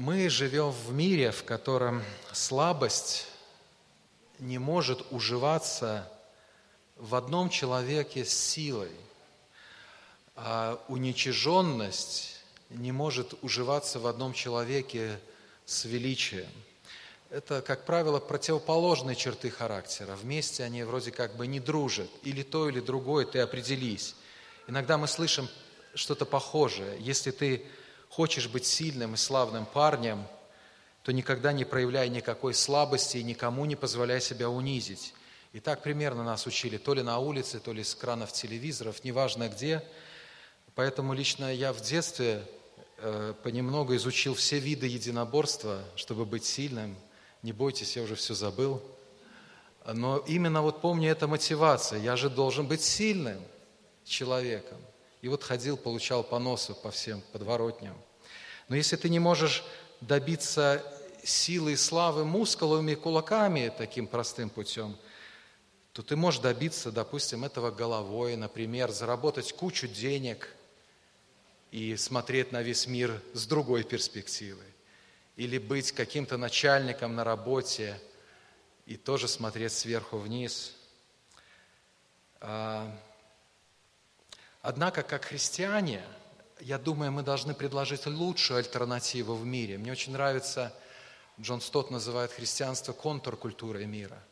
Мы живем в мире, в котором слабость не может уживаться в одном человеке с силой, а уничиженность не может уживаться в одном человеке с величием. Это, как правило, противоположные черты характера. Вместе они вроде как бы не дружат. Или то, или другое, ты определись. Иногда мы слышим что-то похожее. Если ты хочешь быть сильным и славным парнем, то никогда не проявляй никакой слабости и никому не позволяй себя унизить. И так примерно нас учили, то ли на улице, то ли с экранов телевизоров, неважно где. Поэтому лично я в детстве э, понемногу изучил все виды единоборства, чтобы быть сильным. Не бойтесь, я уже все забыл. Но именно вот помню, эта мотивация. Я же должен быть сильным человеком. И вот ходил, получал поносы по всем подворотням. Но если ты не можешь добиться силы и славы мускулами и кулаками таким простым путем, то ты можешь добиться, допустим, этого головой, например, заработать кучу денег и смотреть на весь мир с другой перспективы. Или быть каким-то начальником на работе и тоже смотреть сверху вниз. Однако, как христиане, я думаю, мы должны предложить лучшую альтернативу в мире. Мне очень нравится, Джон Стот называет христианство контркультурой мира.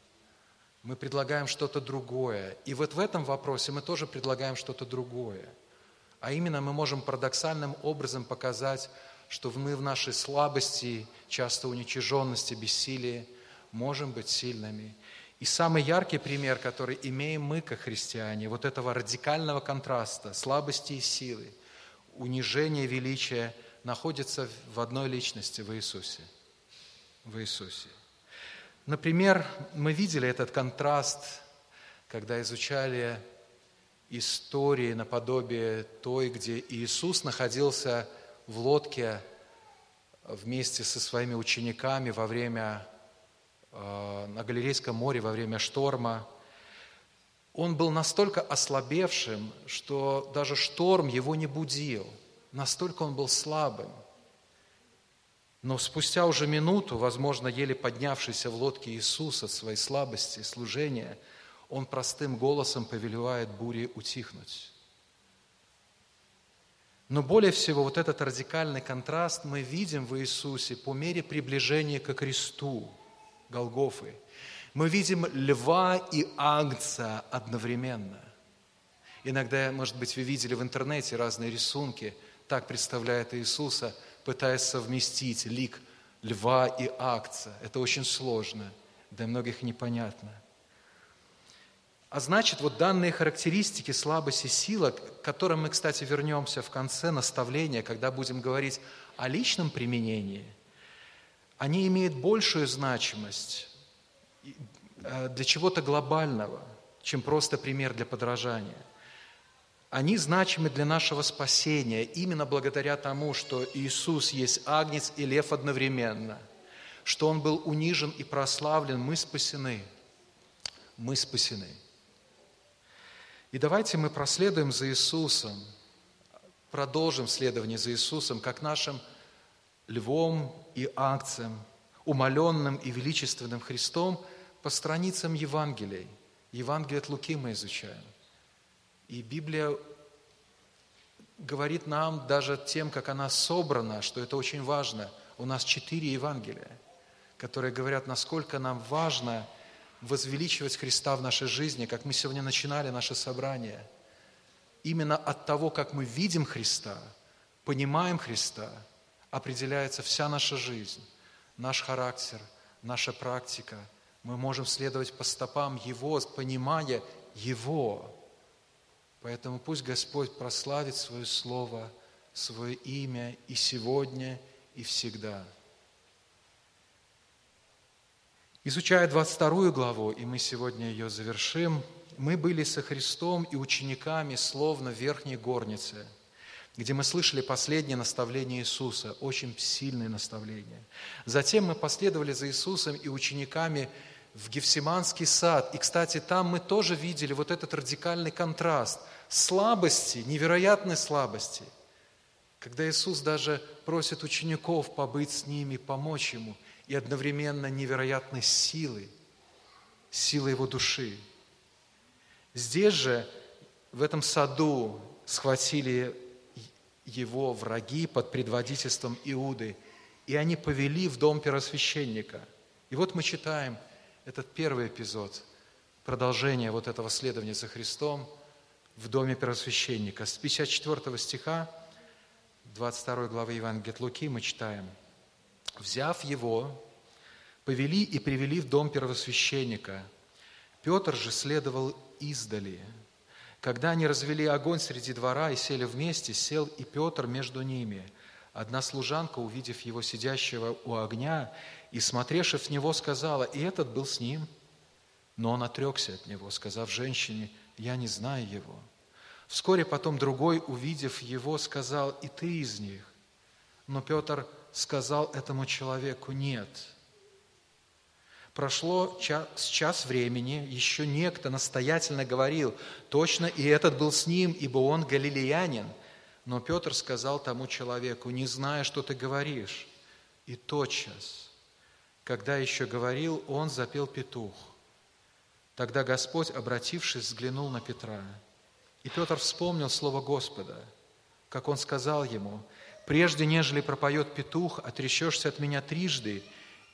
Мы предлагаем что-то другое. И вот в этом вопросе мы тоже предлагаем что-то другое. А именно мы можем парадоксальным образом показать, что мы в нашей слабости, часто уничиженности, бессилии, можем быть сильными. И самый яркий пример, который имеем мы, как христиане, вот этого радикального контраста слабости и силы, унижения и величия, находится в одной личности, в Иисусе. В Иисусе. Например, мы видели этот контраст, когда изучали истории наподобие той, где Иисус находился в лодке вместе со своими учениками во время на Галилейском море во время шторма. Он был настолько ослабевшим, что даже шторм его не будил. Настолько он был слабым. Но спустя уже минуту, возможно, еле поднявшийся в лодке Иисус от своей слабости, служения, он простым голосом повелевает буре утихнуть. Но более всего вот этот радикальный контраст мы видим в Иисусе по мере приближения к кресту – Голгофы, мы видим льва и агнца одновременно. Иногда, может быть, вы видели в интернете разные рисунки, так представляет Иисуса, пытаясь совместить лик льва и агнца. Это очень сложно, для многих непонятно. А значит, вот данные характеристики слабости и к которым мы, кстати, вернемся в конце наставления, когда будем говорить о личном применении – они имеют большую значимость э, для чего-то глобального, чем просто пример для подражания. Они значимы для нашего спасения именно благодаря тому, что Иисус есть агнец и лев одновременно, что Он был унижен и прославлен, мы спасены. Мы спасены. И давайте мы проследуем за Иисусом, продолжим следование за Иисусом, как нашим львом и акциям, умоленным и величественным Христом по страницам Евангелий. Евангелие от Луки мы изучаем. И Библия говорит нам даже тем, как она собрана, что это очень важно. У нас четыре Евангелия, которые говорят, насколько нам важно возвеличивать Христа в нашей жизни, как мы сегодня начинали наше собрание. Именно от того, как мы видим Христа, понимаем Христа – определяется вся наша жизнь, наш характер, наша практика. Мы можем следовать по стопам Его, понимая Его. Поэтому пусть Господь прославит Свое Слово, Свое имя и сегодня, и всегда. Изучая 22 главу, и мы сегодня ее завершим, мы были со Христом и учениками словно в верхней горнице – где мы слышали последнее наставление Иисуса, очень сильное наставление. Затем мы последовали за Иисусом и учениками в Гефсиманский сад. И, кстати, там мы тоже видели вот этот радикальный контраст слабости, невероятной слабости когда Иисус даже просит учеников побыть с ними, помочь Ему, и одновременно невероятной силой, силой Его души. Здесь же, в этом саду, схватили его враги под предводительством Иуды, и они повели в дом первосвященника. И вот мы читаем этот первый эпизод, продолжение вот этого следования за Христом в доме первосвященника. С 54 стиха 22 главы Евангелия от Луки мы читаем. «Взяв его, повели и привели в дом первосвященника. Петр же следовал издали – когда они развели огонь среди двора и сели вместе, сел и Петр между ними. Одна служанка, увидев его сидящего у огня и смотревши в него, сказала, и этот был с ним. Но он отрекся от него, сказав женщине, я не знаю его. Вскоре потом другой, увидев его, сказал, и ты из них. Но Петр сказал этому человеку, нет – Прошло час, час времени, еще некто настоятельно говорил, точно и этот был с ним, ибо он галилеянин. Но Петр сказал тому человеку, не зная, что ты говоришь. И тотчас, когда еще говорил, он запел петух. Тогда Господь, обратившись, взглянул на Петра. И Петр вспомнил слово Господа, как он сказал ему, «Прежде, нежели пропоет петух, отречешься от меня трижды,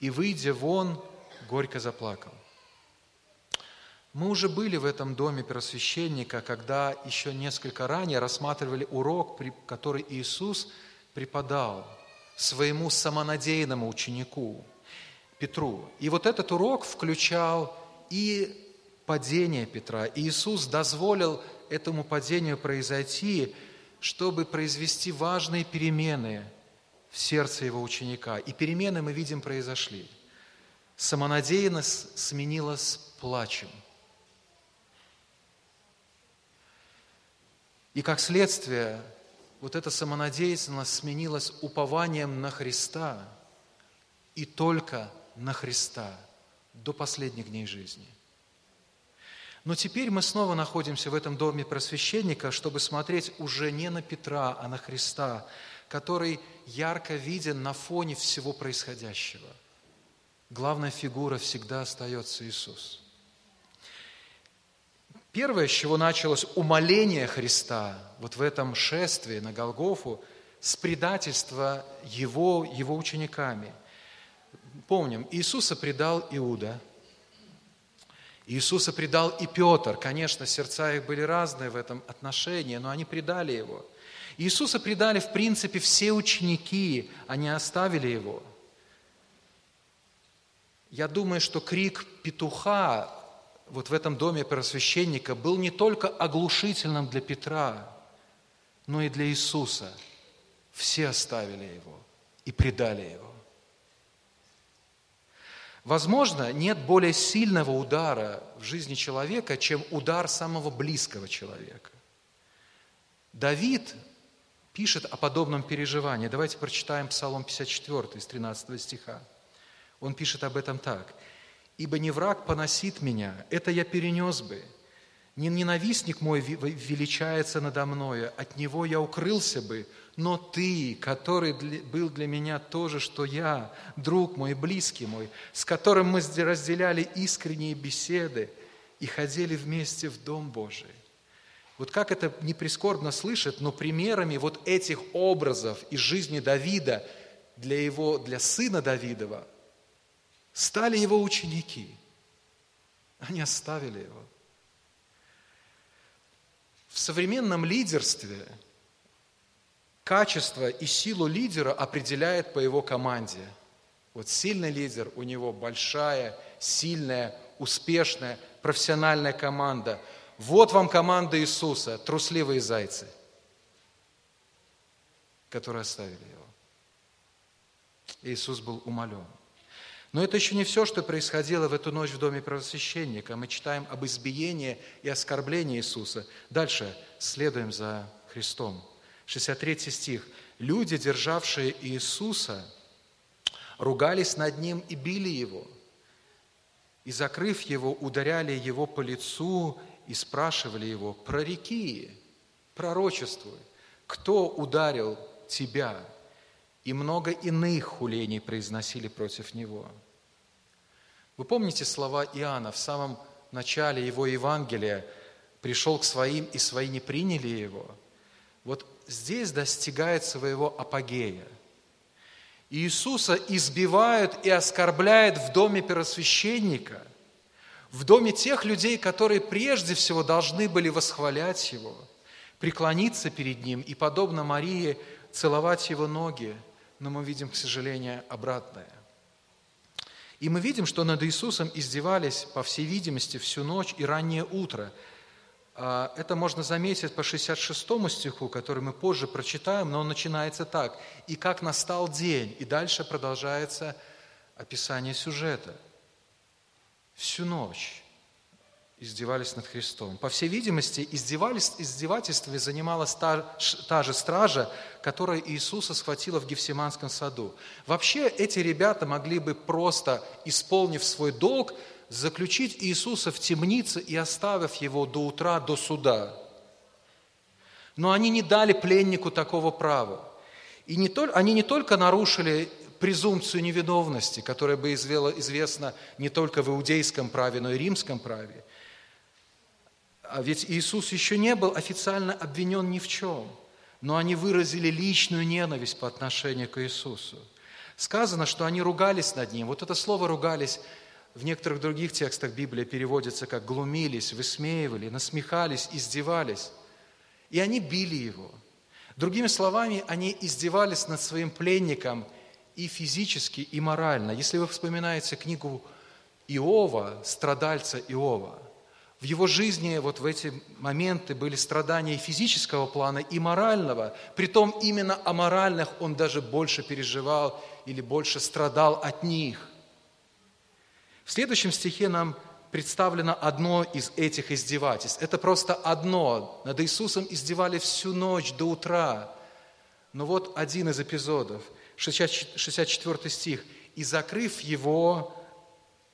и, выйдя вон, горько заплакал. Мы уже были в этом доме первосвященника, когда еще несколько ранее рассматривали урок, который Иисус преподал своему самонадеянному ученику Петру. И вот этот урок включал и падение Петра. И Иисус дозволил этому падению произойти, чтобы произвести важные перемены в сердце его ученика. И перемены, мы видим, произошли – Самонадеянность сменилась плачем. И как следствие, вот эта самонадеянность сменилась упованием на Христа и только на Христа до последних дней жизни. Но теперь мы снова находимся в этом доме просвященника, чтобы смотреть уже не на Петра, а на Христа, который ярко виден на фоне всего происходящего – главная фигура всегда остается Иисус. Первое, с чего началось умоление Христа вот в этом шествии на Голгофу, с предательства Его, Его учениками. Помним, Иисуса предал Иуда, Иисуса предал и Петр. Конечно, сердца их были разные в этом отношении, но они предали Его. Иисуса предали, в принципе, все ученики, они оставили Его – я думаю, что крик петуха вот в этом доме первосвященника был не только оглушительным для Петра, но и для Иисуса. Все оставили его и предали его. Возможно, нет более сильного удара в жизни человека, чем удар самого близкого человека. Давид пишет о подобном переживании. Давайте прочитаем Псалом 54 из 13 стиха. Он пишет об этом так. «Ибо не враг поносит меня, это я перенес бы. Не ненавистник мой величается надо мною, от него я укрылся бы, но ты, который был для меня то же, что я, друг мой, близкий мой, с которым мы разделяли искренние беседы и ходили вместе в Дом Божий. Вот как это не прискорбно слышать, но примерами вот этих образов из жизни Давида для его, для сына Давидова стали его ученики. Они оставили его. В современном лидерстве качество и силу лидера определяет по его команде. Вот сильный лидер, у него большая, сильная, успешная, профессиональная команда. Вот вам команда Иисуса, трусливые зайцы, которые оставили его. Иисус был умолен. Но это еще не все, что происходило в эту ночь в доме правосвященника. Мы читаем об избиении и оскорблении Иисуса. Дальше следуем за Христом. 63 стих. «Люди, державшие Иисуса, ругались над Ним и били Его. И, закрыв Его, ударяли Его по лицу и спрашивали Его, прореки, пророчествуй, кто ударил тебя». И много иных хулений произносили против него. Вы помните слова Иоанна в самом начале его Евангелия «Пришел к своим, и свои не приняли его». Вот здесь достигает своего апогея. Иисуса избивают и оскорбляют в доме первосвященника, в доме тех людей, которые прежде всего должны были восхвалять Его, преклониться перед Ним и, подобно Марии, целовать Его ноги, но мы видим, к сожалению, обратное. И мы видим, что над Иисусом издевались, по всей видимости, всю ночь и раннее утро – а, это можно заметить по 66 стиху, который мы позже прочитаем, но он начинается так. «И как настал день». И дальше продолжается описание сюжета. Всю ночь издевались над Христом. По всей видимости, издевались, издевательствами занималась та, та же стража, которая Иисуса схватила в Гефсиманском саду. Вообще эти ребята могли бы просто, исполнив свой долг, заключить Иисуса в темнице и оставив его до утра, до суда. Но они не дали пленнику такого права. И не только, они не только нарушили презумпцию невиновности, которая бы известна не только в иудейском праве, но и римском праве. А ведь Иисус еще не был официально обвинен ни в чем, но они выразили личную ненависть по отношению к Иисусу. Сказано, что они ругались над Ним. Вот это слово «ругались» в некоторых других текстах Библии переводится как глумились, высмеивали, насмехались, издевались. И они били его. Другими словами, они издевались над своим пленником и физически, и морально. Если вы вспоминаете книгу Иова, страдальца Иова, в его жизни вот в эти моменты были страдания и физического плана, и морального. Притом именно о моральных он даже больше переживал или больше страдал от них. В следующем стихе нам представлено одно из этих издевательств. Это просто одно. Над Иисусом издевали всю ночь до утра. Но вот один из эпизодов, 64 стих. «И закрыв его,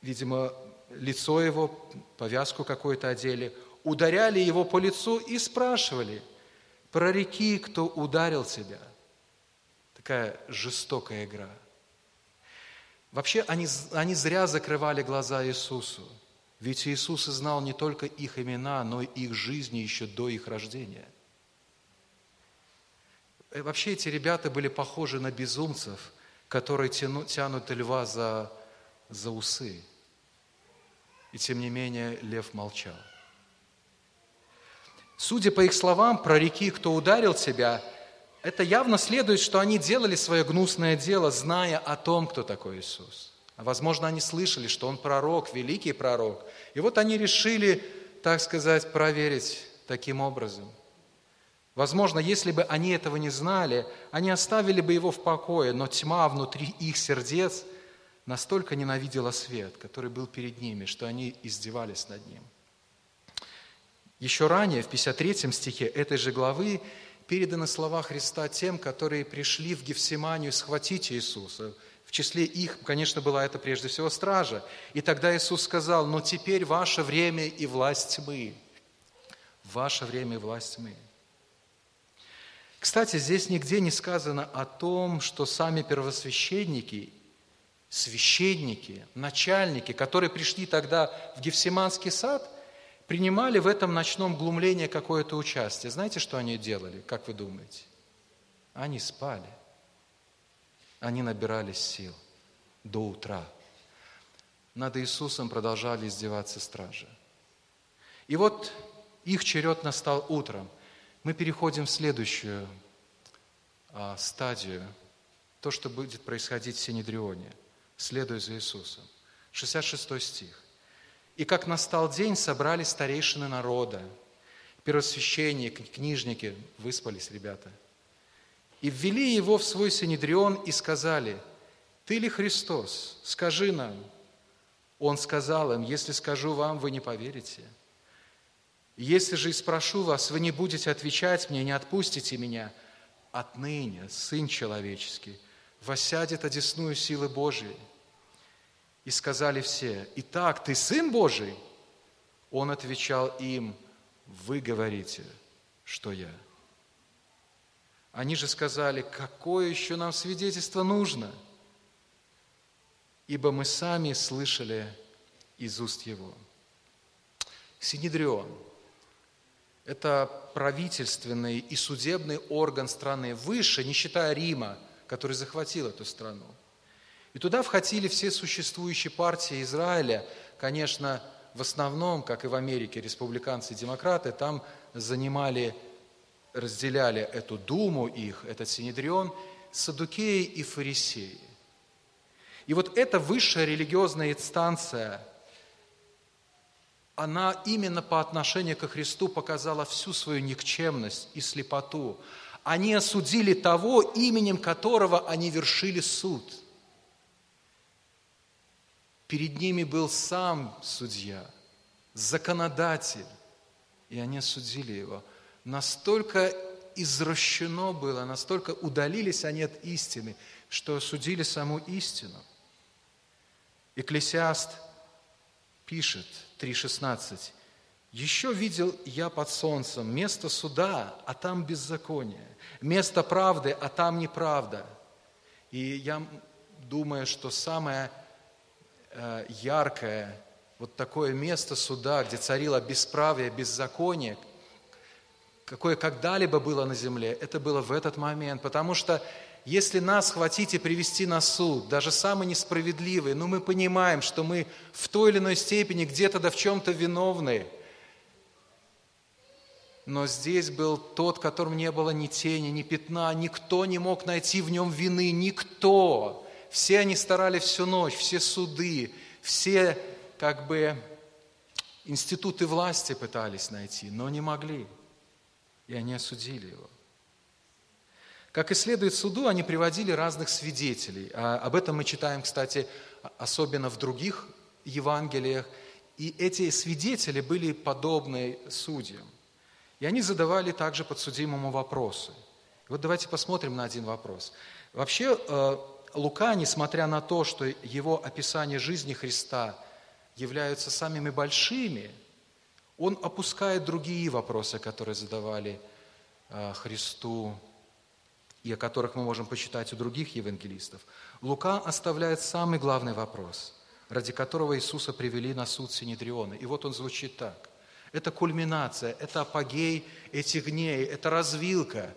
видимо, лицо его, повязку какую-то одели, ударяли его по лицу и спрашивали, прореки, кто ударил тебя». Такая жестокая игра – Вообще они, они зря закрывали глаза Иисусу. Ведь Иисус знал не только их имена, но и их жизни еще до их рождения. И вообще эти ребята были похожи на безумцев, которые тянут, тянут льва за, за усы. И тем не менее лев молчал. Судя по их словам, про реки, кто ударил тебя, это явно следует, что они делали свое гнусное дело, зная о том, кто такой Иисус. Возможно, они слышали, что Он пророк, великий пророк. И вот они решили, так сказать, проверить таким образом. Возможно, если бы они этого не знали, они оставили бы его в покое, но тьма внутри их сердец настолько ненавидела свет, который был перед ними, что они издевались над ним. Еще ранее, в 53 стихе этой же главы, переданы слова Христа тем, которые пришли в Гефсиманию схватить Иисуса. В числе их, конечно, была это прежде всего стража. И тогда Иисус сказал, но теперь ваше время и власть тьмы. Ваше время и власть тьмы. Кстати, здесь нигде не сказано о том, что сами первосвященники, священники, начальники, которые пришли тогда в Гефсиманский сад – принимали в этом ночном глумлении какое-то участие. Знаете, что они делали, как вы думаете? Они спали. Они набирались сил до утра. Над Иисусом продолжали издеваться стражи. И вот их черед настал утром. Мы переходим в следующую а, стадию, то, что будет происходить в Синедрионе, следуя за Иисусом. 66 стих. И как настал день, собрали старейшины народа, первосвященники, книжники, выспались ребята, и ввели его в свой Синедрион и сказали, «Ты ли Христос? Скажи нам». Он сказал им, «Если скажу вам, вы не поверите. Если же и спрошу вас, вы не будете отвечать мне, не отпустите меня, отныне Сын Человеческий воссядет одесную силы Божией, и сказали все, «Итак, ты Сын Божий?» Он отвечал им, «Вы говорите, что я». Они же сказали, какое еще нам свидетельство нужно? Ибо мы сами слышали из уст его. Синедрион – это правительственный и судебный орган страны выше, не считая Рима, который захватил эту страну. И туда входили все существующие партии Израиля, конечно, в основном, как и в Америке, республиканцы и демократы, там занимали, разделяли эту думу их, этот синедрион, садукеи и фарисеи. И вот эта высшая религиозная инстанция, она именно по отношению ко Христу показала всю свою никчемность и слепоту. Они осудили того, именем которого они вершили суд – Перед ними был сам судья, законодатель, и они осудили его. Настолько извращено было, настолько удалились они от истины, что осудили саму истину. Экклесиаст пишет 3.16. «Еще видел я под солнцем место суда, а там беззаконие, место правды, а там неправда». И я думаю, что самое яркое, вот такое место суда, где царило бесправие, беззаконие, какое когда-либо было на земле, это было в этот момент. Потому что если нас хотите привести на суд, даже самый несправедливый, ну мы понимаем, что мы в той или иной степени где-то да в чем-то виновны. Но здесь был тот, которому не было ни тени, ни пятна, никто не мог найти в нем вины, никто. Все они старались всю ночь, все суды, все как бы институты власти пытались найти, но не могли. И они осудили его. Как и следует суду, они приводили разных свидетелей. А об этом мы читаем, кстати, особенно в других Евангелиях. И эти свидетели были подобны судьям. И они задавали также подсудимому вопросы. Вот давайте посмотрим на один вопрос. Вообще, э, Лука, несмотря на то, что его описание жизни Христа являются самыми большими, он опускает другие вопросы, которые задавали э, Христу и о которых мы можем почитать у других евангелистов. Лука оставляет самый главный вопрос, ради которого Иисуса привели на суд Синедриона. И вот он звучит так. Это кульминация, это апогей этих дней, это развилка.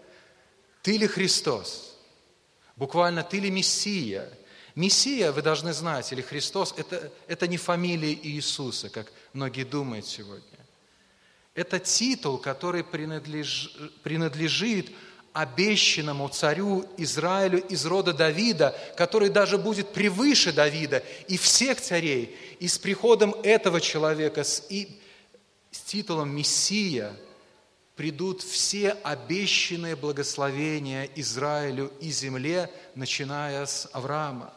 Ты ли Христос? Буквально ты ли Мессия? Мессия, вы должны знать, или Христос, это, это не фамилия Иисуса, как многие думают сегодня. Это титул, который принадлеж, принадлежит обещанному царю Израилю из рода Давида, который даже будет превыше Давида и всех царей. И с приходом этого человека, с, и, с титулом Мессия – придут все обещанные благословения Израилю и земле, начиная с Авраама.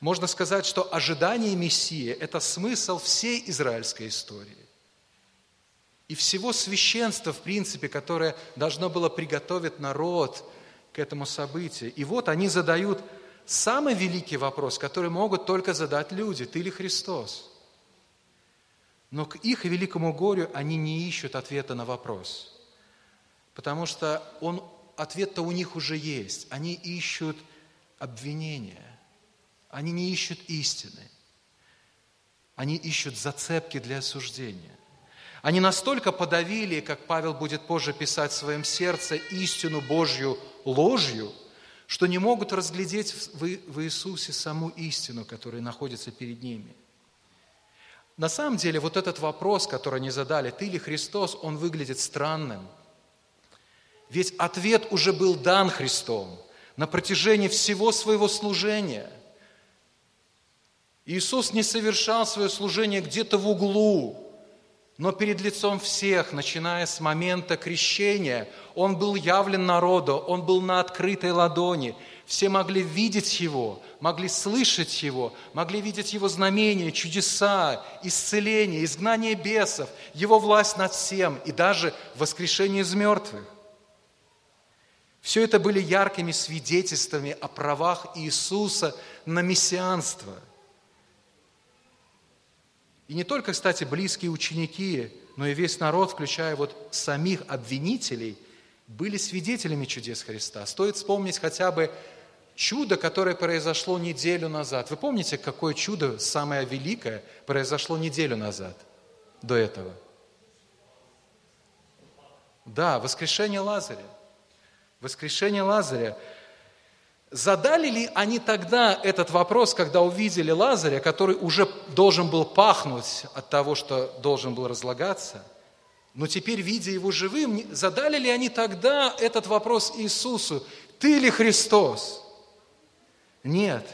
Можно сказать, что ожидание Мессии – это смысл всей израильской истории. И всего священства, в принципе, которое должно было приготовить народ к этому событию. И вот они задают самый великий вопрос, который могут только задать люди – «Ты ли Христос?» Но к их великому горю они не ищут ответа на вопрос, потому что он, ответ-то у них уже есть. Они ищут обвинения, они не ищут истины, они ищут зацепки для осуждения. Они настолько подавили, как Павел будет позже писать в своем сердце, истину Божью ложью, что не могут разглядеть в Иисусе саму истину, которая находится перед ними – на самом деле вот этот вопрос, который они задали, ты ли Христос, он выглядит странным. Ведь ответ уже был дан Христом на протяжении всего своего служения. Иисус не совершал свое служение где-то в углу, но перед лицом всех, начиная с момента крещения, Он был явлен народу, Он был на открытой ладони. Все могли видеть Его, могли слышать Его, могли видеть Его знамения, чудеса, исцеление, изгнание бесов, Его власть над всем и даже воскрешение из мертвых. Все это были яркими свидетельствами о правах Иисуса на мессианство. И не только, кстати, близкие ученики, но и весь народ, включая вот самих обвинителей, были свидетелями чудес Христа. Стоит вспомнить хотя бы чудо, которое произошло неделю назад. Вы помните, какое чудо, самое великое, произошло неделю назад до этого? Да, воскрешение Лазаря. Воскрешение Лазаря. Задали ли они тогда этот вопрос, когда увидели Лазаря, который уже должен был пахнуть от того, что должен был разлагаться? Но теперь, видя его живым, задали ли они тогда этот вопрос Иисусу? Ты ли Христос? Нет.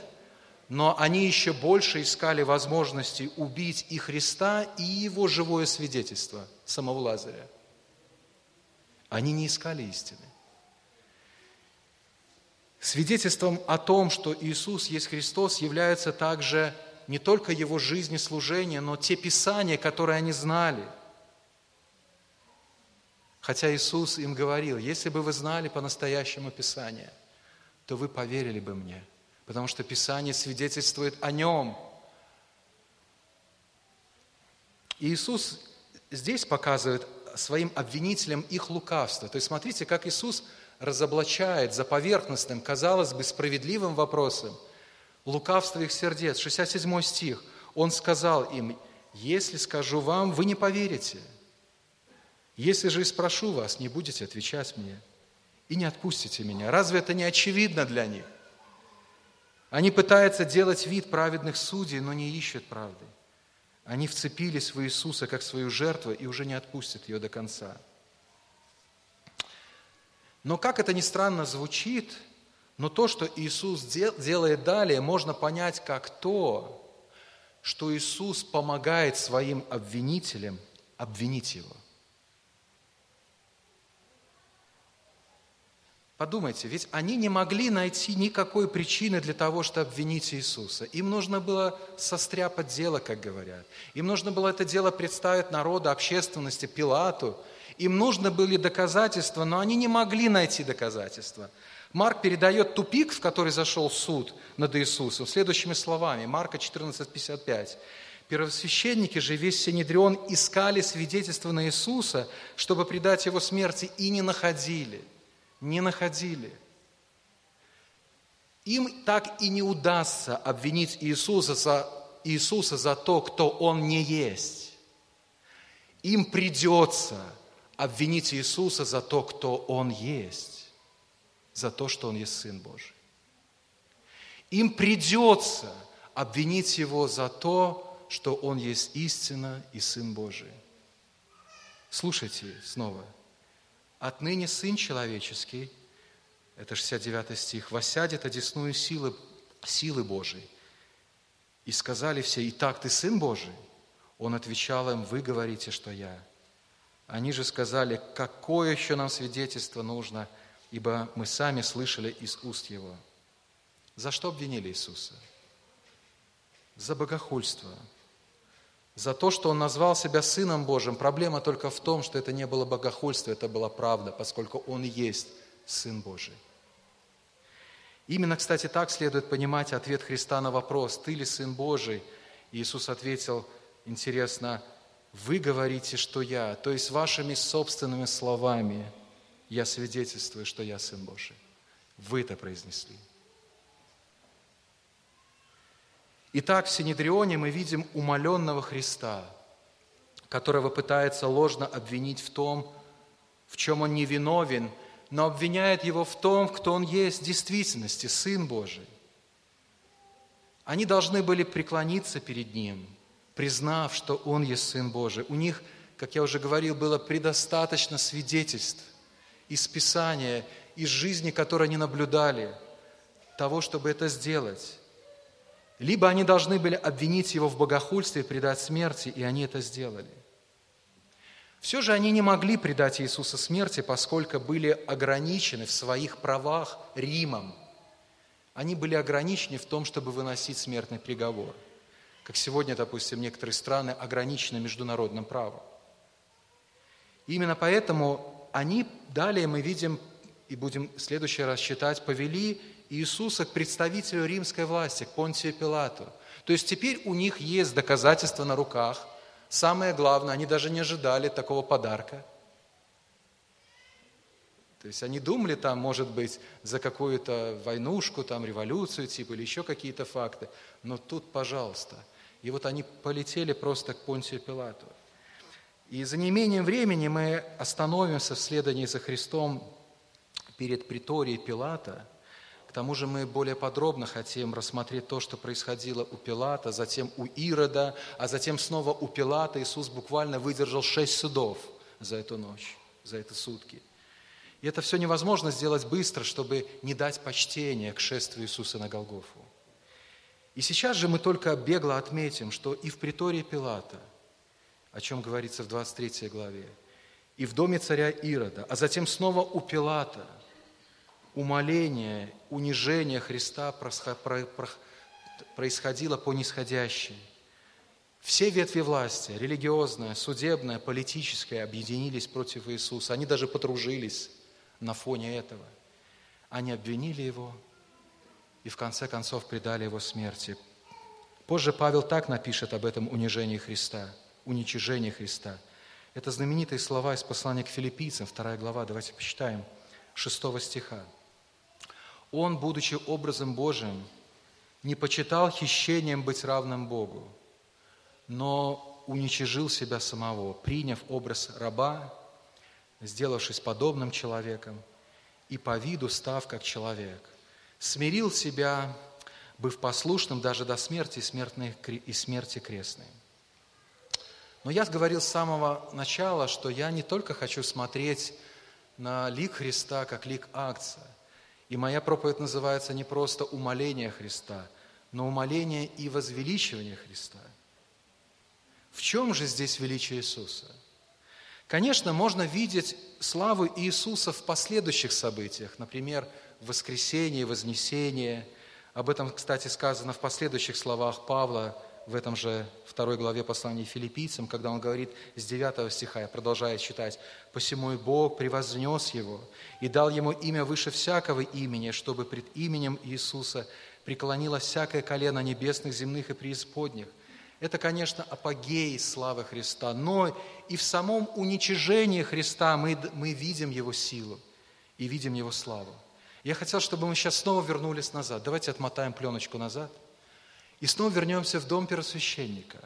Но они еще больше искали возможности убить и Христа, и его живое свидетельство, самого Лазаря. Они не искали истины. Свидетельством о том, что Иисус есть Христос, является также не только Его жизнь и служение, но те Писания, которые они знали. Хотя Иисус им говорил, если бы вы знали по-настоящему Писание, то вы поверили бы мне, потому что Писание свидетельствует о Нем. Иисус здесь показывает своим обвинителям их лукавство. То есть смотрите, как Иисус – разоблачает за поверхностным, казалось бы, справедливым вопросом лукавство их сердец. 67 стих. Он сказал им, если скажу вам, вы не поверите. Если же и спрошу вас, не будете отвечать мне и не отпустите меня. Разве это не очевидно для них? Они пытаются делать вид праведных судей, но не ищут правды. Они вцепились в Иисуса как свою жертву и уже не отпустят ее до конца. Но как это ни странно звучит, но то, что Иисус делает далее, можно понять как то, что Иисус помогает своим обвинителям обвинить его. Подумайте, ведь они не могли найти никакой причины для того, чтобы обвинить Иисуса. Им нужно было состряпать дело, как говорят. Им нужно было это дело представить народу, общественности, Пилату – им нужны были доказательства, но они не могли найти доказательства. Марк передает тупик, в который зашел суд над Иисусом, следующими словами. Марка 14:55. Первосвященники же, весь Синедрион, искали свидетельства на Иисуса, чтобы предать его смерти, и не находили. Не находили. Им так и не удастся обвинить Иисуса за, Иисуса за то, кто Он не есть. Им придется обвинить Иисуса за то, кто Он есть, за то, что Он есть Сын Божий. Им придется обвинить Его за то, что Он есть истина и Сын Божий. Слушайте снова. Отныне Сын Человеческий, это 69 стих, «восядет одесную силы, силы Божией». И сказали все, «Итак, ты Сын Божий?» Он отвечал им, «Вы говорите, что я». Они же сказали, какое еще нам свидетельство нужно, ибо мы сами слышали из уст Его. За что обвинили Иисуса? За богохульство. За то, что Он назвал себя Сыном Божьим. Проблема только в том, что это не было богохульство, это была правда, поскольку Он есть Сын Божий. Именно, кстати, так следует понимать ответ Христа на вопрос, «Ты ли Сын Божий?» Иисус ответил, интересно, вы говорите, что я, то есть вашими собственными словами я свидетельствую, что я Сын Божий. Вы это произнесли. Итак, в Синедрионе мы видим умоленного Христа, которого пытается ложно обвинить в том, в чем он не виновен, но обвиняет его в том, кто он есть в действительности, Сын Божий. Они должны были преклониться перед Ним – признав, что Он есть Сын Божий. У них, как я уже говорил, было предостаточно свидетельств из Писания, из жизни, которую они наблюдали, того, чтобы это сделать. Либо они должны были обвинить его в богохульстве и предать смерти, и они это сделали. Все же они не могли предать Иисуса смерти, поскольку были ограничены в своих правах Римом. Они были ограничены в том, чтобы выносить смертный приговор – как сегодня, допустим, некоторые страны ограничены международным правом. Именно поэтому они, далее мы видим, и будем в следующий раз читать, повели Иисуса к представителю римской власти, к Понтию Пилату. То есть теперь у них есть доказательства на руках. Самое главное, они даже не ожидали такого подарка. То есть они думали там, может быть, за какую-то войнушку, там, революцию типа или еще какие-то факты. Но тут, пожалуйста. И вот они полетели просто к Понтию Пилату. И за неимением времени мы остановимся в следовании за Христом перед приторией Пилата. Тому же мы более подробно хотим рассмотреть то, что происходило у Пилата, затем у Ирода, а затем снова у Пилата. Иисус буквально выдержал шесть судов за эту ночь, за эти сутки – и это все невозможно сделать быстро, чтобы не дать почтения к шествию Иисуса на Голгофу. И сейчас же мы только бегло отметим, что и в притории Пилата, о чем говорится в 23 главе, и в доме царя Ирода, а затем снова у Пилата, умоление, унижение Христа происходило по нисходящей. Все ветви власти, религиозная, судебная, политическая, объединились против Иисуса. Они даже подружились на фоне этого. Они обвинили его и в конце концов предали его смерти. Позже Павел так напишет об этом унижении Христа, уничижении Христа. Это знаменитые слова из послания к филиппийцам, 2 глава, давайте почитаем, 6 стиха. «Он, будучи образом Божиим, не почитал хищением быть равным Богу, но уничижил себя самого, приняв образ раба, сделавшись подобным человеком, и по виду став как человек, смирил себя, быв послушным даже до смерти смертной, и смерти крестной. Но я говорил с самого начала, что я не только хочу смотреть на лик Христа, как лик акция. И моя проповедь называется не просто «умоление Христа», но «умоление и возвеличивание Христа». В чем же здесь величие Иисуса – Конечно, можно видеть славу Иисуса в последующих событиях, например, в воскресении, вознесении. Об этом, кстати, сказано в последующих словах Павла в этом же второй главе послания филиппийцам, когда он говорит с 9 стиха, я продолжаю читать, «Посему и Бог превознес его и дал ему имя выше всякого имени, чтобы пред именем Иисуса преклонилось всякое колено небесных, земных и преисподних, это, конечно, апогей славы Христа, но и в самом уничижении Христа мы, мы видим Его силу и видим Его славу. Я хотел, чтобы мы сейчас снова вернулись назад. Давайте отмотаем пленочку назад. И снова вернемся в дом первосвященника,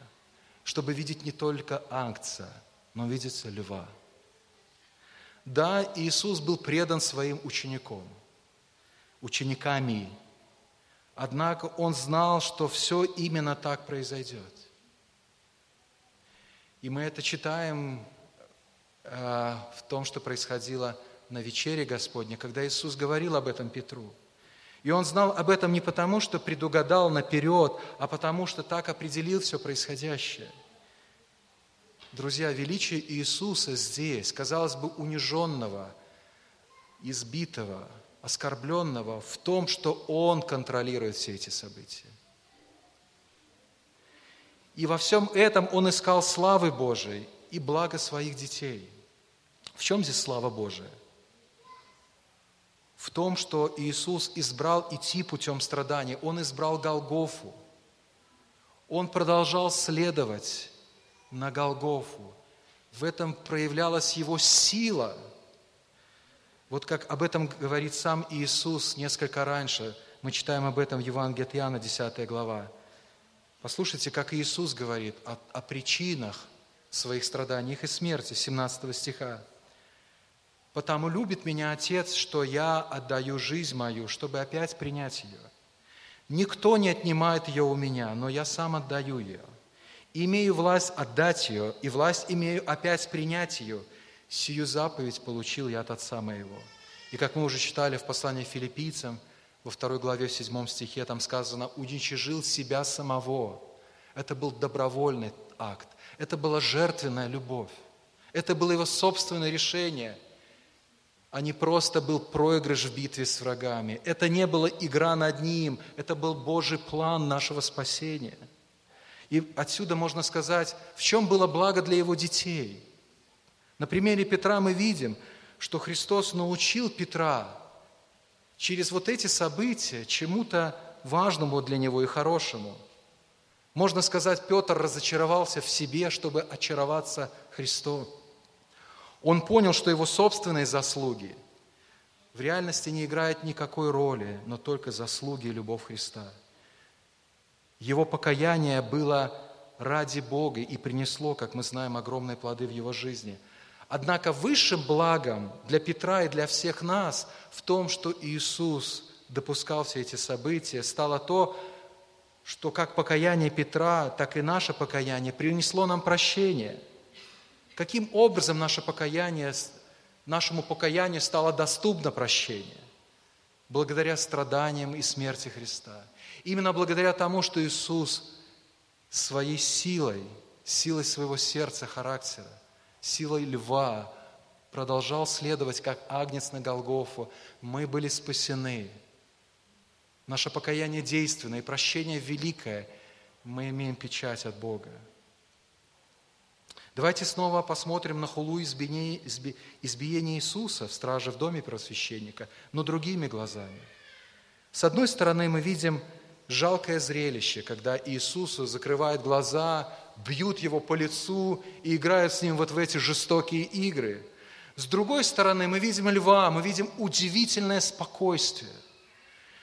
чтобы видеть не только ангца, но видеть льва. Да, Иисус был предан своим учеником, учениками. Однако Он знал, что все именно так произойдет. И мы это читаем э, в том, что происходило на вечере Господне, когда Иисус говорил об этом Петру. И он знал об этом не потому, что предугадал наперед, а потому, что так определил все происходящее. Друзья, величие Иисуса здесь, казалось бы, униженного, избитого, оскорбленного в том, что Он контролирует все эти события. И во всем этом он искал славы Божией и блага своих детей. В чем здесь слава Божия? В том, что Иисус избрал идти путем страданий. Он избрал Голгофу. Он продолжал следовать на Голгофу. В этом проявлялась его сила. Вот как об этом говорит сам Иисус несколько раньше. Мы читаем об этом в Евангелии от Иоанна, 10 глава. Послушайте, как Иисус говорит о, о причинах своих страданий и смерти, 17 стиха. «Потому любит меня Отец, что я отдаю жизнь мою, чтобы опять принять ее. Никто не отнимает ее у меня, но я сам отдаю ее. имею власть отдать ее, и власть имею опять принять ее. Сию заповедь получил я от Отца моего». И как мы уже читали в послании филиппийцам, во второй главе, в седьмом стихе, там сказано, уничижил себя самого. Это был добровольный акт. Это была жертвенная любовь. Это было его собственное решение, а не просто был проигрыш в битве с врагами. Это не была игра над ним, это был Божий план нашего спасения. И отсюда можно сказать, в чем было благо для его детей. На примере Петра мы видим, что Христос научил Петра через вот эти события чему-то важному для него и хорошему. Можно сказать, Петр разочаровался в себе, чтобы очароваться Христом. Он понял, что его собственные заслуги в реальности не играет никакой роли, но только заслуги и любовь Христа. Его покаяние было ради Бога и принесло, как мы знаем, огромные плоды в его жизни. Однако высшим благом для Петра и для всех нас в том, что Иисус допускал все эти события, стало то, что как покаяние Петра, так и наше покаяние принесло нам прощение. Каким образом наше покаяние, нашему покаянию стало доступно прощение? Благодаря страданиям и смерти Христа. Именно благодаря тому, что Иисус своей силой, силой своего сердца, характера, силой льва продолжал следовать, как агнец на Голгофу, мы были спасены. Наше покаяние действенное и прощение великое. Мы имеем печать от Бога. Давайте снова посмотрим на хулу избиение, избиение Иисуса в страже в доме первосвященника, но другими глазами. С одной стороны, мы видим жалкое зрелище, когда Иисусу закрывают глаза, бьют его по лицу и играют с ним вот в эти жестокие игры. С другой стороны, мы видим льва, мы видим удивительное спокойствие,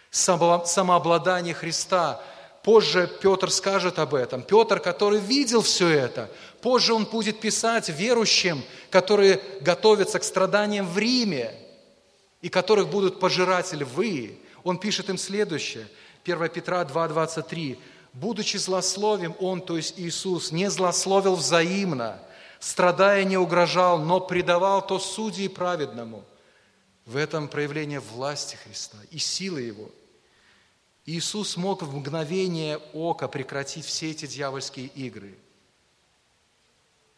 самообладание Христа. Позже Петр скажет об этом. Петр, который видел все это, позже он будет писать верующим, которые готовятся к страданиям в Риме, и которых будут пожирать львы. Он пишет им следующее – 1 Петра 2,23. «Будучи злословием, Он, то есть Иисус, не злословил взаимно, страдая не угрожал, но предавал то судьи праведному». В этом проявление власти Христа и силы Его. Иисус мог в мгновение ока прекратить все эти дьявольские игры.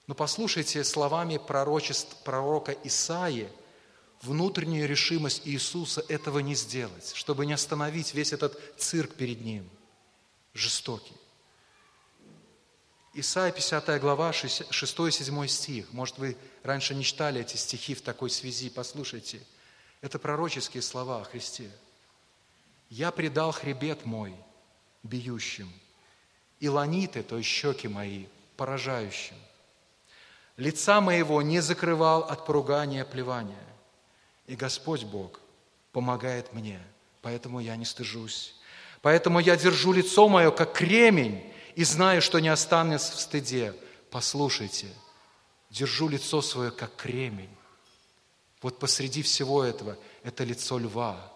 Но послушайте словами пророчеств пророка Исаии – внутреннюю решимость Иисуса этого не сделать, чтобы не остановить весь этот цирк перед Ним, жестокий. Исайя 50 глава, 6-7 стих. Может, вы раньше не читали эти стихи в такой связи, послушайте. Это пророческие слова о Христе. «Я предал хребет мой бьющим, и ланиты, то есть щеки мои, поражающим. Лица моего не закрывал от поругания плевания. И Господь Бог помогает мне, поэтому я не стыжусь. Поэтому я держу лицо мое, как кремень, и знаю, что не останусь в стыде. Послушайте, держу лицо свое, как кремень. Вот посреди всего этого это лицо льва,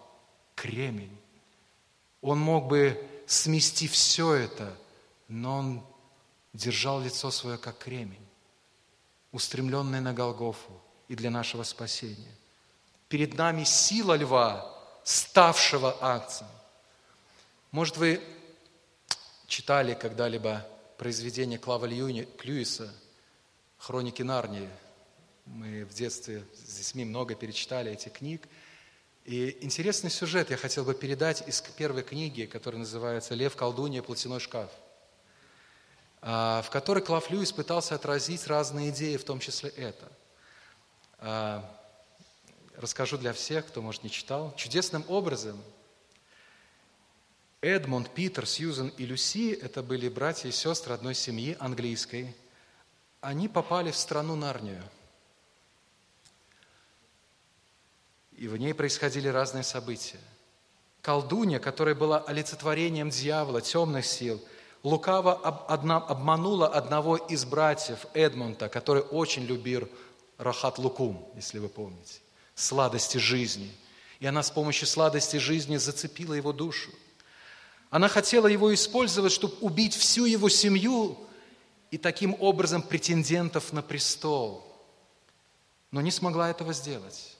кремень. Он мог бы смести все это, но он держал лицо свое, как кремень, устремленное на Голгофу и для нашего спасения. Перед нами сила льва, ставшего акцием. Может, вы читали когда-либо произведение Клава Льюиса «Хроники Нарнии». Мы в детстве с детьми много перечитали этих книг. И интересный сюжет я хотел бы передать из первой книги, которая называется «Лев, колдунья, платяной шкаф», а, в которой Клав Льюис пытался отразить разные идеи, в том числе это а, – расскажу для всех, кто, может, не читал. Чудесным образом Эдмонд, Питер, Сьюзен и Люси, это были братья и сестры одной семьи английской, они попали в страну Нарнию. И в ней происходили разные события. Колдунья, которая была олицетворением дьявола, темных сил, лукаво обманула одного из братьев Эдмонта, который очень любил Рахат Лукум, если вы помните сладости жизни. И она с помощью сладости жизни зацепила его душу. Она хотела его использовать, чтобы убить всю его семью и таким образом претендентов на престол. Но не смогла этого сделать.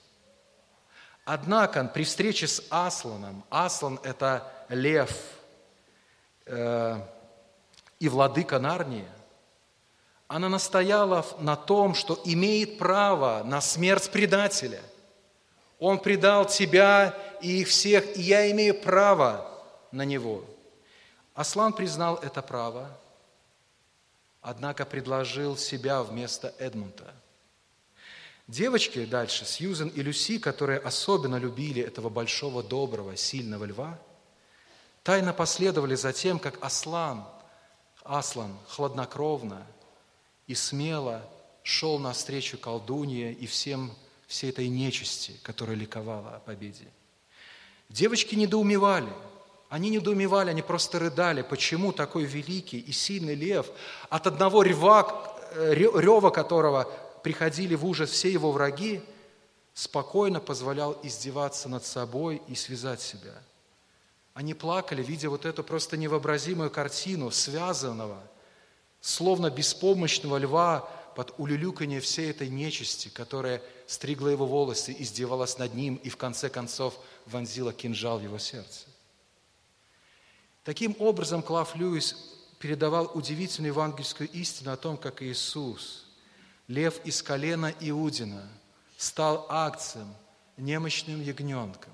Однако при встрече с Асланом, Аслан – это лев э, и владыка Нарнии, она настояла на том, что имеет право на смерть предателя – он предал тебя и их всех, и я имею право на него. Аслан признал это право, однако предложил себя вместо Эдмунда. Девочки дальше, Сьюзен и Люси, которые особенно любили этого большого, доброго, сильного льва, тайно последовали за тем, как Аслан, Аслан хладнокровно и смело шел навстречу колдунье и всем всей этой нечисти, которая ликовала о победе. Девочки недоумевали. Они недоумевали, они просто рыдали, почему такой великий и сильный лев, от одного рева, э, рева которого приходили в ужас все его враги, спокойно позволял издеваться над собой и связать себя. Они плакали, видя вот эту просто невообразимую картину связанного, словно беспомощного льва под улюлюканье всей этой нечисти, которая стригла его волосы, издевалась над ним и в конце концов вонзила кинжал в его сердце. Таким образом, Клав Льюис передавал удивительную евангельскую истину о том, как Иисус, лев из колена Иудина, стал акцием, немощным ягненком.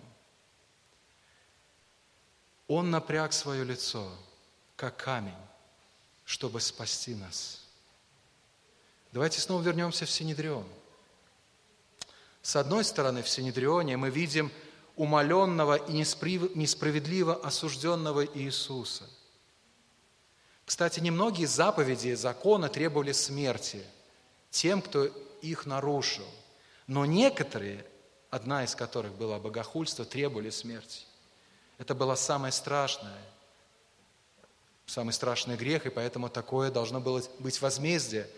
Он напряг свое лицо, как камень, чтобы спасти нас. Давайте снова вернемся в Синедрион. С одной стороны, в Синедрионе мы видим – умоленного и несправедливо осужденного Иисуса. Кстати, немногие заповеди закона требовали смерти тем, кто их нарушил. Но некоторые, одна из которых была богохульство, требовали смерти. Это было самое страшное, самый страшный грех, и поэтому такое должно было быть возмездие,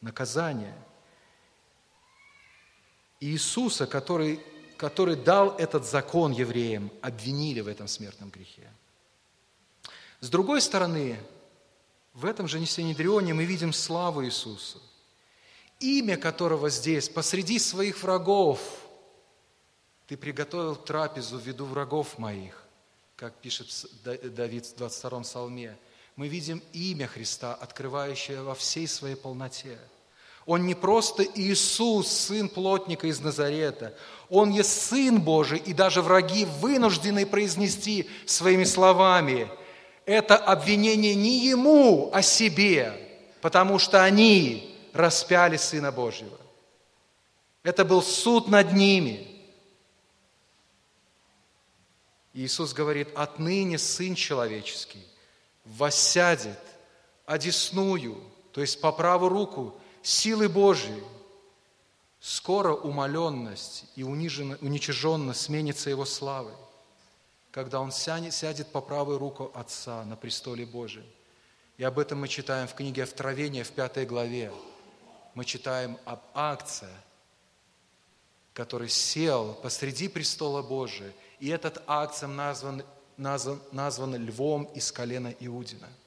наказание. Иисуса, который который дал этот закон евреям, обвинили в этом смертном грехе. С другой стороны, в этом же Несенедрионе мы видим славу Иисуса, имя которого здесь, посреди своих врагов, ты приготовил трапезу в виду врагов моих, как пишет Давид в 22-м псалме. Мы видим имя Христа, открывающее во всей своей полноте – он не просто Иисус, сын плотника из Назарета. Он есть Сын Божий, и даже враги вынуждены произнести своими словами. Это обвинение не Ему, а себе, потому что они распяли Сына Божьего. Это был суд над ними. Иисус говорит, отныне Сын Человеческий воссядет одесную, то есть по правую руку силы Божьей, скоро умоленность и уничиженность сменится Его славой, когда Он сядет по правую руку Отца на престоле Божьем. И об этом мы читаем в книге Втровения в пятой главе. Мы читаем об акции, который сел посреди престола Божия, и этот акцием назван, назван, назван львом из колена Иудина –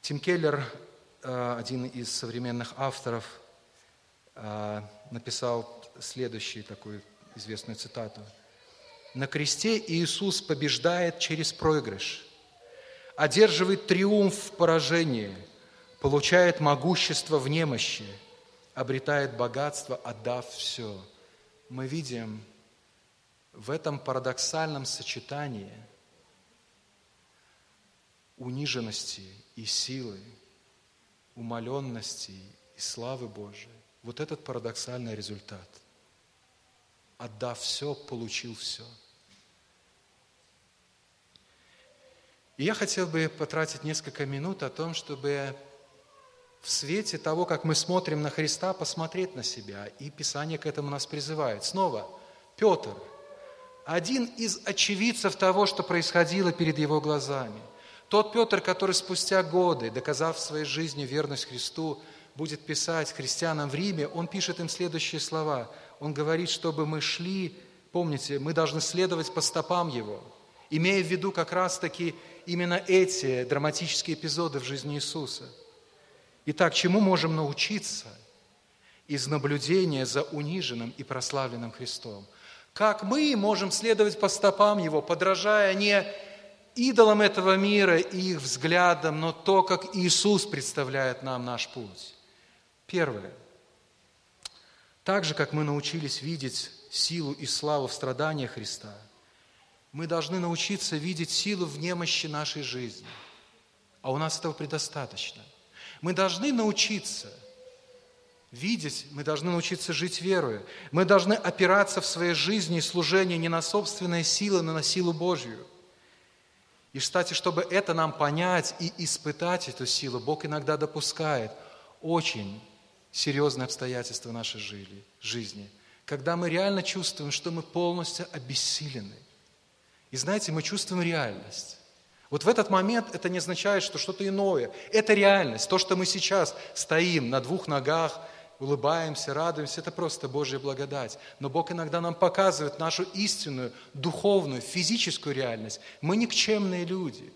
Тим Келлер, э, один из современных авторов, э, написал следующую такую известную цитату. «На кресте Иисус побеждает через проигрыш, одерживает триумф в поражении, получает могущество в немощи, обретает богатство, отдав все». Мы видим в этом парадоксальном сочетании униженности и силы, умоленности и славы Божией. Вот этот парадоксальный результат. Отдав все, получил все. И я хотел бы потратить несколько минут о том, чтобы в свете того, как мы смотрим на Христа, посмотреть на себя. И Писание к этому нас призывает. Снова, Петр, один из очевидцев того, что происходило перед его глазами – тот Петр, который спустя годы, доказав своей жизни верность Христу, будет писать христианам в Риме, он пишет им следующие слова. Он говорит, чтобы мы шли, помните, мы должны следовать по стопам Его, имея в виду как раз-таки именно эти драматические эпизоды в жизни Иисуса. Итак, чему можем научиться из наблюдения за униженным и прославленным Христом? Как мы можем следовать по стопам Его, подражая не идолам этого мира и их взглядам, но то, как Иисус представляет нам наш путь. Первое. Так же, как мы научились видеть силу и славу в страданиях Христа, мы должны научиться видеть силу в немощи нашей жизни. А у нас этого предостаточно. Мы должны научиться видеть, мы должны научиться жить верою. Мы должны опираться в своей жизни и служении не на собственные силы, но на силу Божью. И, кстати, чтобы это нам понять и испытать эту силу, Бог иногда допускает очень серьезные обстоятельства нашей жизни, когда мы реально чувствуем, что мы полностью обессилены. И знаете, мы чувствуем реальность. Вот в этот момент это не означает, что что-то иное. Это реальность. То, что мы сейчас стоим на двух ногах, улыбаемся, радуемся, это просто Божья благодать. Но Бог иногда нам показывает нашу истинную, духовную, физическую реальность. Мы никчемные люди.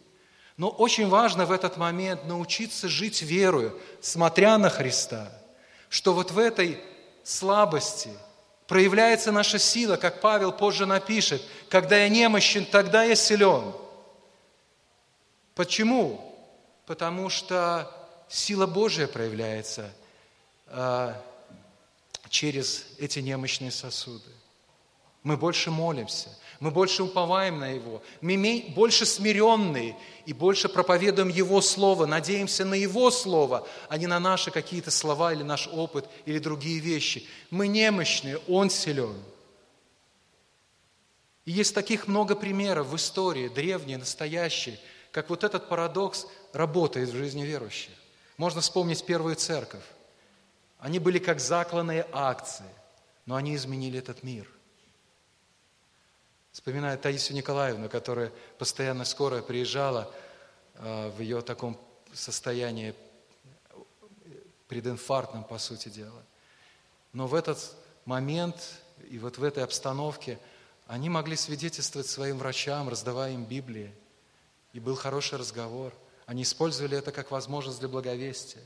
Но очень важно в этот момент научиться жить верою, смотря на Христа – что вот в этой слабости проявляется наша сила, как Павел позже напишет, когда я немощен, тогда я силен. Почему? Потому что сила Божья проявляется э, через эти немощные сосуды. Мы больше молимся, мы больше уповаем на Его, мы больше смиренные и больше проповедуем Его Слово, надеемся на Его Слово, а не на наши какие-то слова или наш опыт или другие вещи. Мы немощные, Он силен. И есть таких много примеров в истории, древние, настоящие, как вот этот парадокс работает в жизни верующих. Можно вспомнить первую церковь. Они были как закланные акции, но они изменили этот мир. Вспоминаю Таисию Николаевну, которая постоянно скорая приезжала э, в ее таком состоянии прединфарктном, по сути дела. Но в этот момент и вот в этой обстановке они могли свидетельствовать своим врачам, раздавая им Библии. И был хороший разговор. Они использовали это как возможность для благовестия.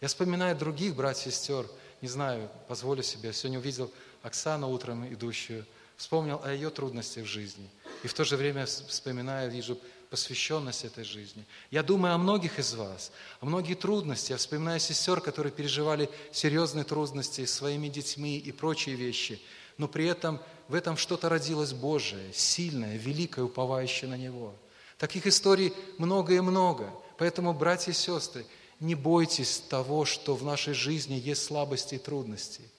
Я вспоминаю других братьев и сестер, не знаю, позволю себе, сегодня увидел Оксану утром идущую – вспомнил о ее трудностях в жизни. И в то же время вспоминаю, вижу посвященность этой жизни. Я думаю о многих из вас, о многие трудности. Я вспоминаю сестер, которые переживали серьезные трудности с своими детьми и прочие вещи. Но при этом в этом что-то родилось Божие, сильное, великое, уповающее на Него. Таких историй много и много. Поэтому, братья и сестры, не бойтесь того, что в нашей жизни есть слабости и трудности –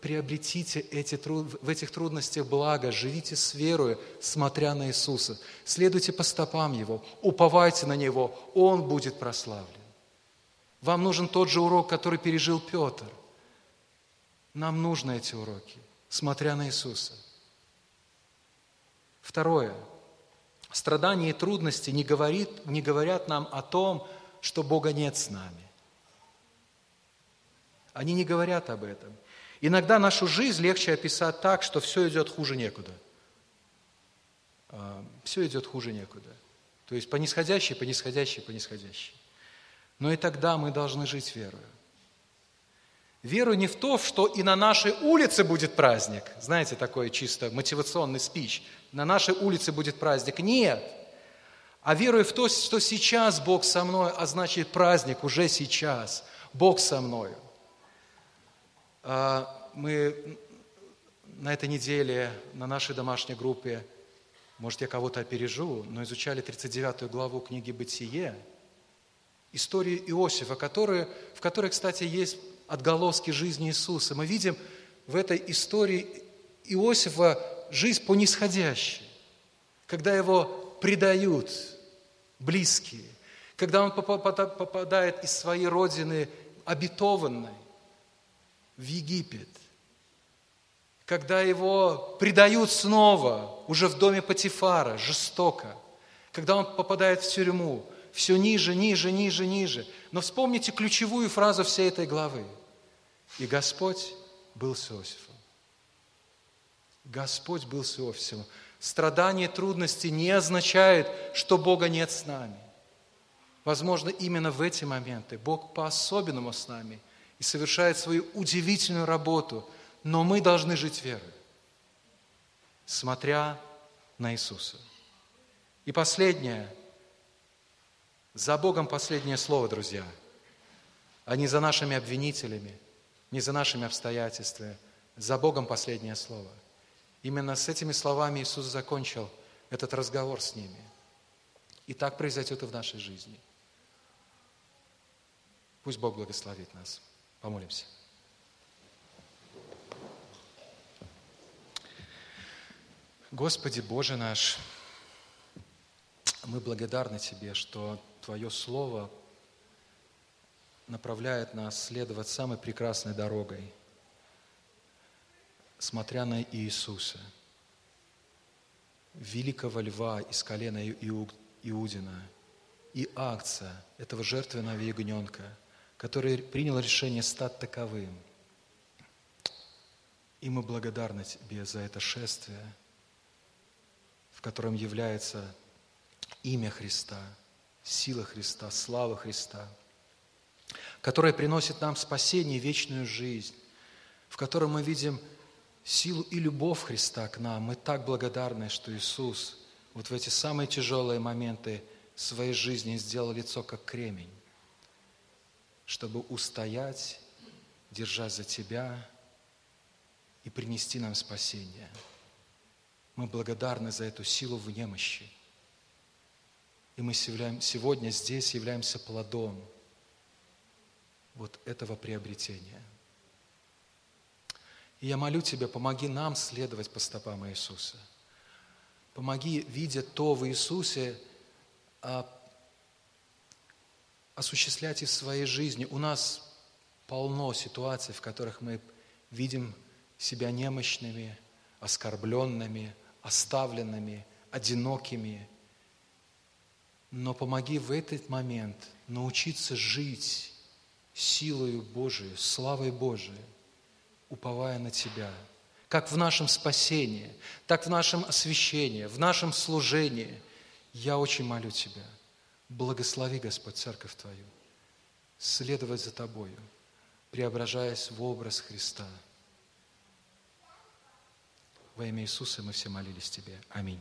приобретите эти, в этих трудностях благо, живите с верой, смотря на Иисуса. Следуйте по стопам Его, уповайте на Него, Он будет прославлен. Вам нужен тот же урок, который пережил Петр. Нам нужны эти уроки, смотря на Иисуса. Второе. Страдания и трудности не, говорит, не говорят нам о том, что Бога нет с нами. Они не говорят об этом. Иногда нашу жизнь легче описать так, что все идет хуже некуда. А, все идет хуже некуда. То есть по нисходящей, по нисходящей, по нисходящей. Но и тогда мы должны жить верою. Веру не в то, что и на нашей улице будет праздник. Знаете, такой чисто мотивационный спич. На нашей улице будет праздник. Нет. А верую в то, что сейчас Бог со мной, а значит праздник уже сейчас. Бог со мною. А, мы на этой неделе на нашей домашней группе, может, я кого-то опережу, но изучали 39 главу книги «Бытие», историю Иосифа, который, в которой, кстати, есть отголоски жизни Иисуса. Мы видим в этой истории Иосифа жизнь по нисходящей, когда его предают близкие, когда он попадает из своей родины обетованной, в Египет, когда его предают снова, уже в доме Патифара, жестоко, когда он попадает в тюрьму, все ниже, ниже, ниже, ниже. Но вспомните ключевую фразу всей этой главы. И Господь был с Иосифом. Господь был с Иосифом. Страдания, трудности не означают, что Бога нет с нами. Возможно, именно в эти моменты Бог по-особенному с нами – и совершает свою удивительную работу, но мы должны жить верой, смотря на Иисуса. И последнее, за Богом последнее слово, друзья, а не за нашими обвинителями, не за нашими обстоятельствами, за Богом последнее слово. Именно с этими словами Иисус закончил этот разговор с ними. И так произойдет и в нашей жизни. Пусть Бог благословит нас. Помолимся. Господи Боже наш, мы благодарны Тебе, что Твое Слово направляет нас следовать самой прекрасной дорогой, смотря на Иисуса, великого льва из колена Иудина, и акция этого жертвенного ягненка, который принял решение стать таковым. И мы благодарны Тебе за это шествие, в котором является имя Христа, сила Христа, слава Христа, которая приносит нам спасение и вечную жизнь, в котором мы видим силу и любовь Христа к нам. Мы так благодарны, что Иисус вот в эти самые тяжелые моменты своей жизни сделал лицо как кремень, чтобы устоять, держась за Тебя и принести нам спасение. Мы благодарны за эту силу в немощи. И мы сегодня здесь являемся плодом вот этого приобретения. И я молю Тебя, помоги нам следовать по стопам Иисуса. Помоги, видя то в Иисусе, а, осуществлять и в своей жизни. У нас полно ситуаций, в которых мы видим себя немощными, оскорбленными, оставленными, одинокими. Но помоги в этот момент научиться жить силою Божией, славой Божией, уповая на Тебя, как в нашем спасении, так в нашем освящении, в нашем служении. Я очень молю Тебя, благослови, Господь, церковь Твою, следовать за Тобою, преображаясь в образ Христа. Во имя Иисуса мы все молились Тебе. Аминь.